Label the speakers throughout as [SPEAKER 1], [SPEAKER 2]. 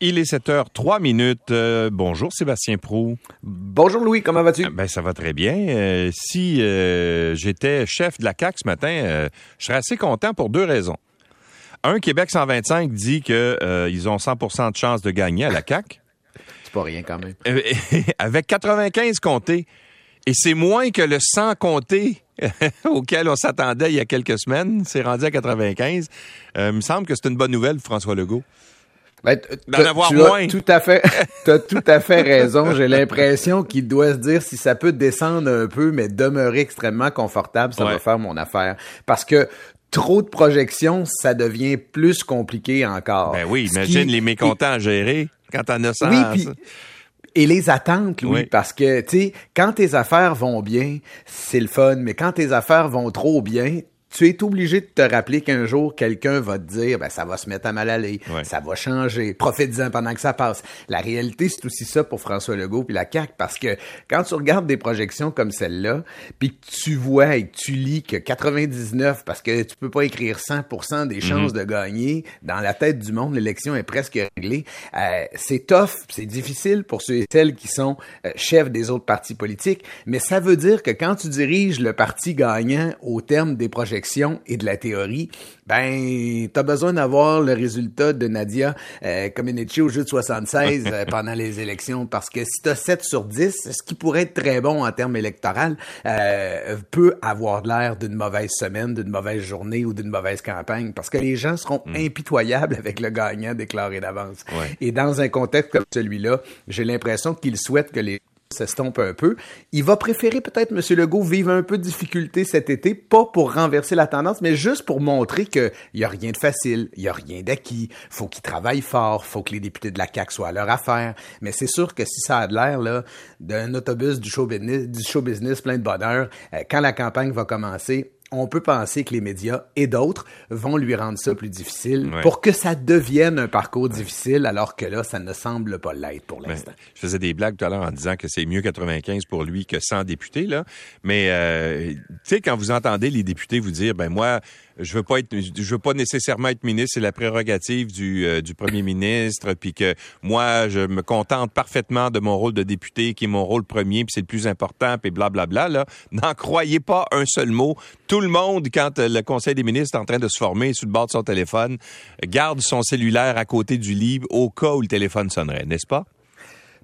[SPEAKER 1] Il est 7 h 3 minutes. Euh, bonjour Sébastien Prou.
[SPEAKER 2] Bonjour Louis, comment vas-tu?
[SPEAKER 1] Ben ça va très bien. Euh, si euh, j'étais chef de la CAC ce matin, je serais assez content pour deux raisons. Un, Québec 125 dit que ils ont 100% de chance de gagner à la CAC.
[SPEAKER 2] C'est pas rien quand même.
[SPEAKER 1] avec 95 comptés. Et c'est moins que le 100 comptés auquel on s'attendait il y a quelques semaines. C'est rendu à 95. il me semble que c'est une bonne nouvelle, François Legault.
[SPEAKER 2] Ben, D'en avoir moins. tout à fait, as tout à fait raison. J'ai l'impression qu'il doit se dire si ça peut descendre un peu, mais demeurer extrêmement confortable, ça va faire mon affaire. Parce que trop de projections, ça devient plus compliqué encore.
[SPEAKER 1] Ben oui, imagine les mécontents à gérer quand t'en as 100.
[SPEAKER 2] Oui, et les attentes, Louis, parce que, tu sais, quand tes affaires vont bien, c'est le fun, mais quand tes affaires vont trop bien, tu es obligé de te rappeler qu'un jour, quelqu'un va te dire, ben, ça va se mettre à mal aller, ça va changer, profite-en pendant que ça passe. La réalité, c'est aussi ça pour François Legault puis la CAQ, parce que quand tu regardes des projections comme celle-là, puis que tu vois et que tu lis que 99, parce que tu peux pas écrire 100% des chances mhm. de gagner, dans la tête du monde, l'élection est presque réglée, euh, c'est tough, c'est difficile pour ceux et celles qui sont euh, chefs des autres partis politiques, mais ça veut dire que quand tu diriges le parti gagnant au terme des projections, et de la théorie, ben, t'as besoin d'avoir le résultat de Nadia euh, Comaneci au jeu de 76 euh, pendant les élections, parce que si t'as 7 sur 10, ce qui pourrait être très bon en termes électoraux, euh, peut avoir l'air d'une mauvaise semaine, d'une mauvaise journée ou d'une mauvaise campagne, parce que les gens seront hmm. impitoyables avec le gagnant déclaré d'avance. Et dans un contexte comme celui-là, j'ai l'impression qu'ils souhaitent que les s'estompe un peu. Il va préférer peut-être, M. Legault, vivre un peu de difficulté cet été, pas pour renverser la tendance, mais juste pour montrer qu'il n'y a rien de facile, il n'y a rien d'acquis, faut qu'il travaille fort, faut que les députés de la CAQ soient à leur affaire. Mais c'est sûr que si ça a l'air d'un autobus du show business, du show business plein de bonheur, euh, quand la campagne va commencer, on peut penser que les médias et d'autres vont lui rendre ça plus difficile pour que ça devienne un parcours difficile, alors que là, ça ne semble pas l'être pour l'instant.
[SPEAKER 1] je faisais des blagues tout à l'heure en disant que c'est mieux 95 pour lui que 100 députés, là. Mais, euh, tu sais, quand vous entendez les députés vous dire, ben moi, je veux pas être, je veux pas nécessairement être ministre, c'est la prérogative du, euh, du premier ministre, puis que moi, je me contente parfaitement de mon rôle de député, qui est mon rôle premier, puis c'est le plus important, puis blablabla. Là, n'en croyez pas un seul mot. Tout le monde, quand euh, le Conseil des ministres est en train de se former sur le bord de son téléphone, garde son cellulaire à côté du lit au cas où le téléphone sonnerait, n'est-ce pas?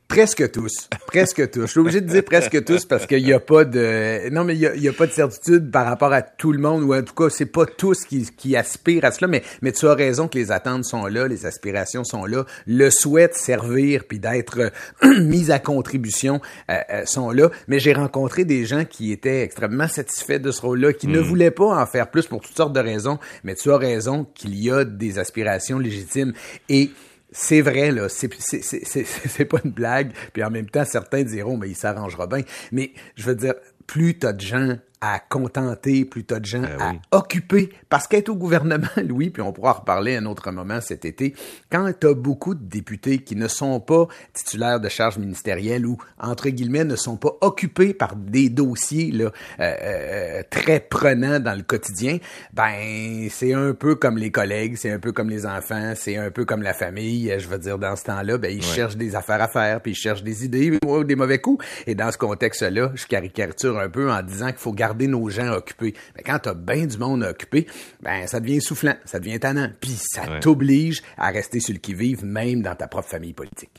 [SPEAKER 2] Presque tous. Presque tous. Je suis obligé de dire presque tous parce qu'il n'y a pas de. Non, mais il n'y a, pas de certitude par rapport à tout le monde, ou en tout cas, c'est pas tous qui, qui aspirent à cela, mais, mais tu as raison que les attentes sont là, les aspirations sont là, le souhait de servir puis d'être mis à contribution euh, euh, sont là. Mais j'ai rencontré des gens qui étaient extrêmement satisfaits de ce rôle-là, qui ne mm. voulaient pas en faire plus pour toutes sortes de raisons, mais tu as raison qu'il y a des aspirations légitimes. Et c'est vrai, là, c'est pas une blague. Puis en même temps, certains diront, mais il s'arrangera bien. Mais je veux dire, plus t'as de gens à contenter, plutôt de gens ben à occuper. Parce qu'être au gouvernement, Louis, puis on pourra en reparler un autre moment cet été, quand tu as beaucoup de députés qui ne sont pas titulaires de charges ministérielles ou, entre guillemets, ne sont pas occupés par des dossiers là, euh, euh, très prenants dans le quotidien, ben c'est un peu comme les collègues, c'est un peu comme les enfants, c'est un peu comme la famille. Je veux dire, dans ce temps-là, ben ils cherchent des affaires à faire, puis ils cherchent des idées ou des mauvais coups. Et dans ce contexte-là, je caricature un peu en disant qu'il faut garder nos gens occupés. Mais quand t'as bien du monde occupé, ben ça devient soufflant, ça devient tannant, puis ça t'oblige à rester sur le qui-vive, même dans ta propre famille politique.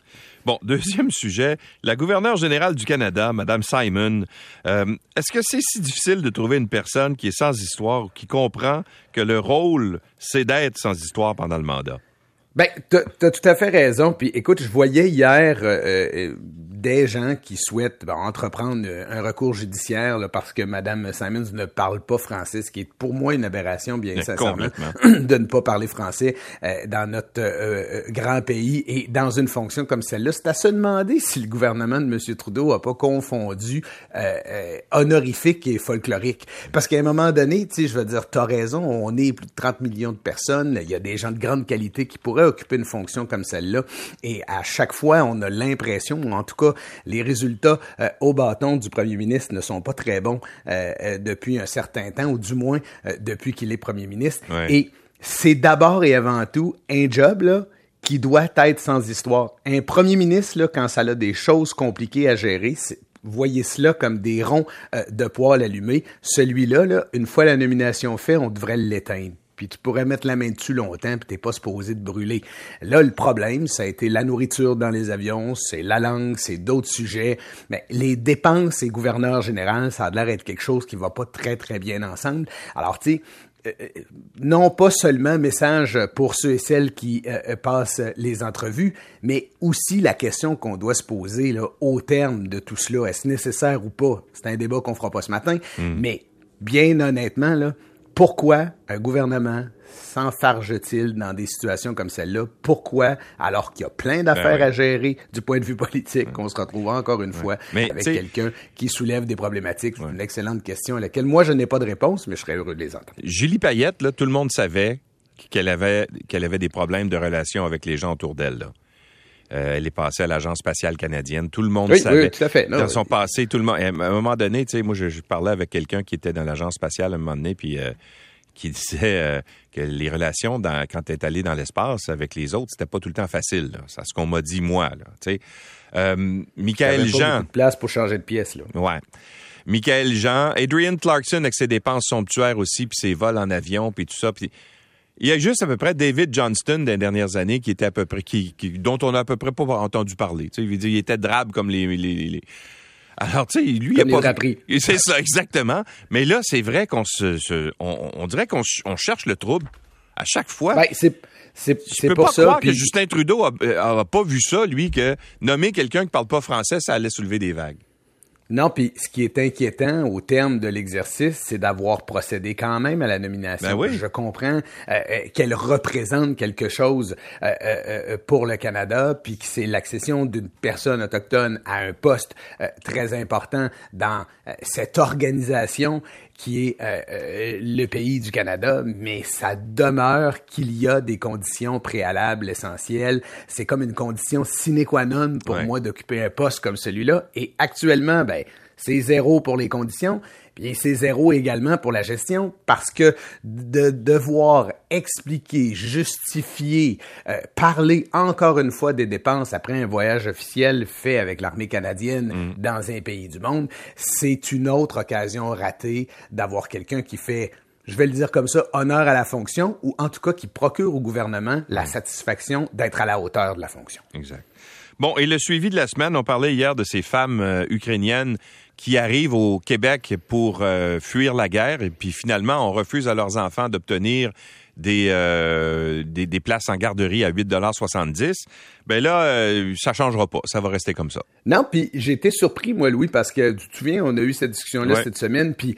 [SPEAKER 1] Bon, deuxième sujet, la gouverneure générale du Canada, Mme Simon, euh, est-ce que c'est si difficile de trouver une personne qui est sans histoire, qui comprend que le rôle, c'est d'être sans histoire pendant le mandat?
[SPEAKER 2] Ben, t'as as tout à fait raison. Puis écoute, je voyais hier euh, euh, des gens qui souhaitent entreprendre un recours judiciaire parce que Mme Simons ne parle pas français, ce qui est pour moi une aberration, bien sincèrement, de ne pas parler français euh, dans notre euh, euh, grand pays et dans une fonction comme celle-là. C'est à se demander si le gouvernement de M. Trudeau a pas confondu honorifique et folklorique. Parce qu'à un moment donné, tu sais, je veux dire, t'as raison, on est plus de 30 millions de personnes, il y a des gens de grande qualité qui pourraient occuper une fonction comme celle-là, et à chaque fois, on a l'impression, ou en tout cas, les résultats euh, au bâton du premier ministre ne sont pas très bons euh, euh, depuis un certain temps, ou du moins depuis qu'il est premier ministre. Et c'est d'abord et avant tout un job là, qui doit être sans histoire. Un premier ministre, là, quand ça a des choses compliquées à gérer, voyez cela comme des ronds euh, de poêle allumés. Celui-là, là, une fois la nomination faite, on devrait l'éteindre puis tu pourrais mettre la main dessus longtemps, puis t'es pas supposé de brûler. Là, le problème, ça a été la nourriture dans les avions, c'est la langue, c'est d'autres sujets, mais les dépenses et gouverneur général, ça a l'air d'être quelque chose qui va pas très, très bien ensemble. Alors, tu sais, euh, euh, non pas seulement message pour ceux et celles qui euh, passent les entrevues, mais aussi la question qu'on doit se poser là, au terme de tout cela. Est-ce nécessaire ou pas? C'est un débat qu'on fera pas ce matin, hmm. mais bien honnêtement, là, pourquoi un gouvernement s'enfarge-t-il dans des situations comme celle-là? Pourquoi, alors qu'il y a plein ben d'affaires à gérer du point de vue politique, qu'on se retrouve encore une fois avec quelqu'un qui soulève des problématiques? C'est une excellente question à laquelle moi, je n'ai pas de réponse, mais je serais heureux de les entendre.
[SPEAKER 1] Julie Payette, là, tout le monde savait qu'elle avait, qu'elle avait des problèmes de relation avec les gens autour d'elle. Euh, elle est passée à l'Agence spatiale canadienne. Tout le monde savait.
[SPEAKER 2] Oui, tout à fait.
[SPEAKER 1] dans son passé, tout le monde. À un moment donné, tu sais, moi, je, parlais avec quelqu'un qui était dans l'Agence spatiale à un moment donné, puis euh, qui disait euh, que les relations dans, quand elle est allée dans l'espace avec les autres, c'était pas tout le temps facile. C'est ce qu'on m'a dit moi. Là, tu sais. Michael Jean.
[SPEAKER 2] de place pour changer de pièce. Là.
[SPEAKER 1] Ouais. Michael Jean, Adrian Clarkson avec ses dépenses somptuaires aussi, puis ses vols en avion, puis tout ça. Puis il y a juste à peu près David Johnston des dernières années qui était à peu près qui, dont on a à peu près pas entendu parler. Tu sais, il, il était drabe comme les, les, alors, tu sais, lui,
[SPEAKER 2] il a
[SPEAKER 1] pas.
[SPEAKER 2] C'est
[SPEAKER 1] ça, exactement. Mais là, c'est vrai qu'on se, on, dirait qu'on cherche le trouble à chaque fois.
[SPEAKER 2] Ben, c'est. C'est
[SPEAKER 1] peux pas croire que Justin Trudeau a, pas vu ça, lui, que nommer quelqu'un qui parle pas français, ça allait soulever des vagues.
[SPEAKER 2] Non, puis ce qui est inquiétant au terme de l'exercice, c'est d'avoir procédé quand même à la nomination.
[SPEAKER 1] Ben oui.
[SPEAKER 2] Je comprends euh, euh, qu'elle représente quelque chose euh, pour le Canada, puis que c'est l'accession d'une personne autochtone à un poste très important dans cette organisation qui est euh, euh, le pays du Canada, mais ça demeure qu'il y a des conditions préalables essentielles. C'est comme une condition sine qua non pour moi d'occuper un poste comme celui-là. Et actuellement, ben, c'est zéro pour les conditions. Puis c'est zéro également pour la gestion parce que de devoir expliquer, justifier, euh, parler encore une fois des dépenses après un voyage officiel fait avec l'armée canadienne mm. dans un pays du monde, c'est une autre occasion ratée d'avoir quelqu'un qui fait je vais le dire comme ça, honneur à la fonction, ou en tout cas qui procure au gouvernement la mm. satisfaction d'être à la hauteur de la fonction.
[SPEAKER 1] Exact. Bon, et le suivi de la semaine, on parlait hier de ces femmes euh, ukrainiennes qui arrivent au Québec pour euh, fuir la guerre. Et puis finalement on refuse à leurs enfants d'obtenir des, euh, des, des, places en garderie à 8,70 ben là, euh, ça changera pas. Ça va rester comme ça.
[SPEAKER 2] Non, puis j'ai été surpris, moi, Louis, parce que tu te souviens, on a eu cette discussion-là cette semaine, puis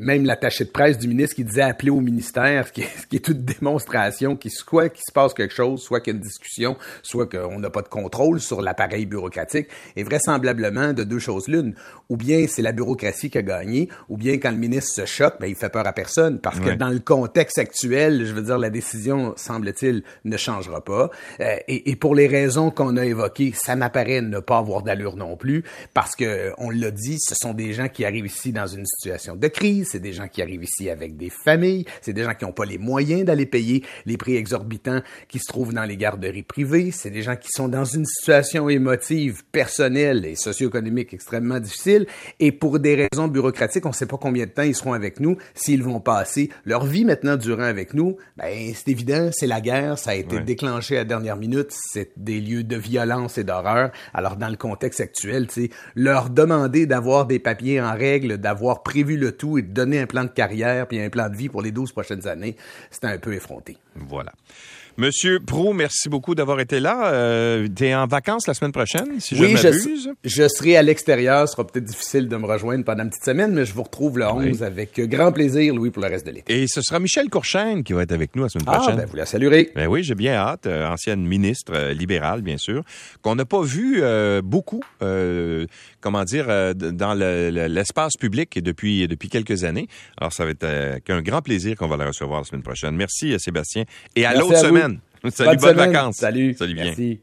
[SPEAKER 2] même l'attaché de presse du ministre qui disait appeler au ministère, ce qui est, ce qui est toute démonstration, qu'il soit qu'il se passe quelque chose, soit qu'il y a une discussion, soit qu'on n'a pas de contrôle sur l'appareil bureaucratique, et vraisemblablement de deux choses l'une. Ou bien c'est la bureaucratie qui a gagné, ou bien quand le ministre se choque, ben, il fait peur à personne, parce que dans le contexte actuel, je veux dire, la décision, semble-t-il, ne changera pas. Euh, et, et pour les raisons qu'on a évoquées, ça m'apparaît ne pas avoir d'allure non plus, parce que on l'a dit, ce sont des gens qui arrivent ici dans une situation de crise, c'est des gens qui arrivent ici avec des familles, c'est des gens qui n'ont pas les moyens d'aller payer les prix exorbitants qui se trouvent dans les garderies privées, c'est des gens qui sont dans une situation émotive, personnelle et socio-économique extrêmement difficile, et pour des raisons bureaucratiques, on ne sait pas combien de temps ils seront avec nous, s'ils vont passer leur vie maintenant durant avec nous, ben c'est évident, c'est la guerre, ça a été déclenché à la dernière minute, c'est des lieux de violence et d'horreur. Alors, dans le contexte actuel, tu sais, leur demander d'avoir des papiers en règle, d'avoir prévu le tout et de donner un plan de carrière puis un plan de vie pour les 12 prochaines années, c'est un peu effronté.
[SPEAKER 1] Voilà. Monsieur Pro, merci beaucoup d'avoir été là. Euh, tu es en vacances la semaine prochaine, si
[SPEAKER 2] oui,
[SPEAKER 1] je m'abuse?
[SPEAKER 2] Je, je, serai à l'extérieur. Ce sera peut-être difficile de me rejoindre pendant une petite semaine, mais je vous retrouve le 11 avec grand plaisir, Louis, pour le reste de l'été.
[SPEAKER 1] Et ce sera Michel Courchaine qui va être avec nous la semaine prochaine.
[SPEAKER 2] Ah, ben vous la saluerez.
[SPEAKER 1] Ben oui, j'ai bien hâte. Euh, ancienne ministre euh, libérale, bien sûr, qu'on n'a pas vu euh, beaucoup, comment dire, dans l'espace public depuis, depuis quelques années. Alors, ça va être qu'un grand plaisir qu'on va la recevoir la semaine prochaine. Merci, Sébastien. Et à l'autre semaine. Salut, bonnes vacances.
[SPEAKER 2] Salut.
[SPEAKER 1] Salut bien.
[SPEAKER 2] Merci.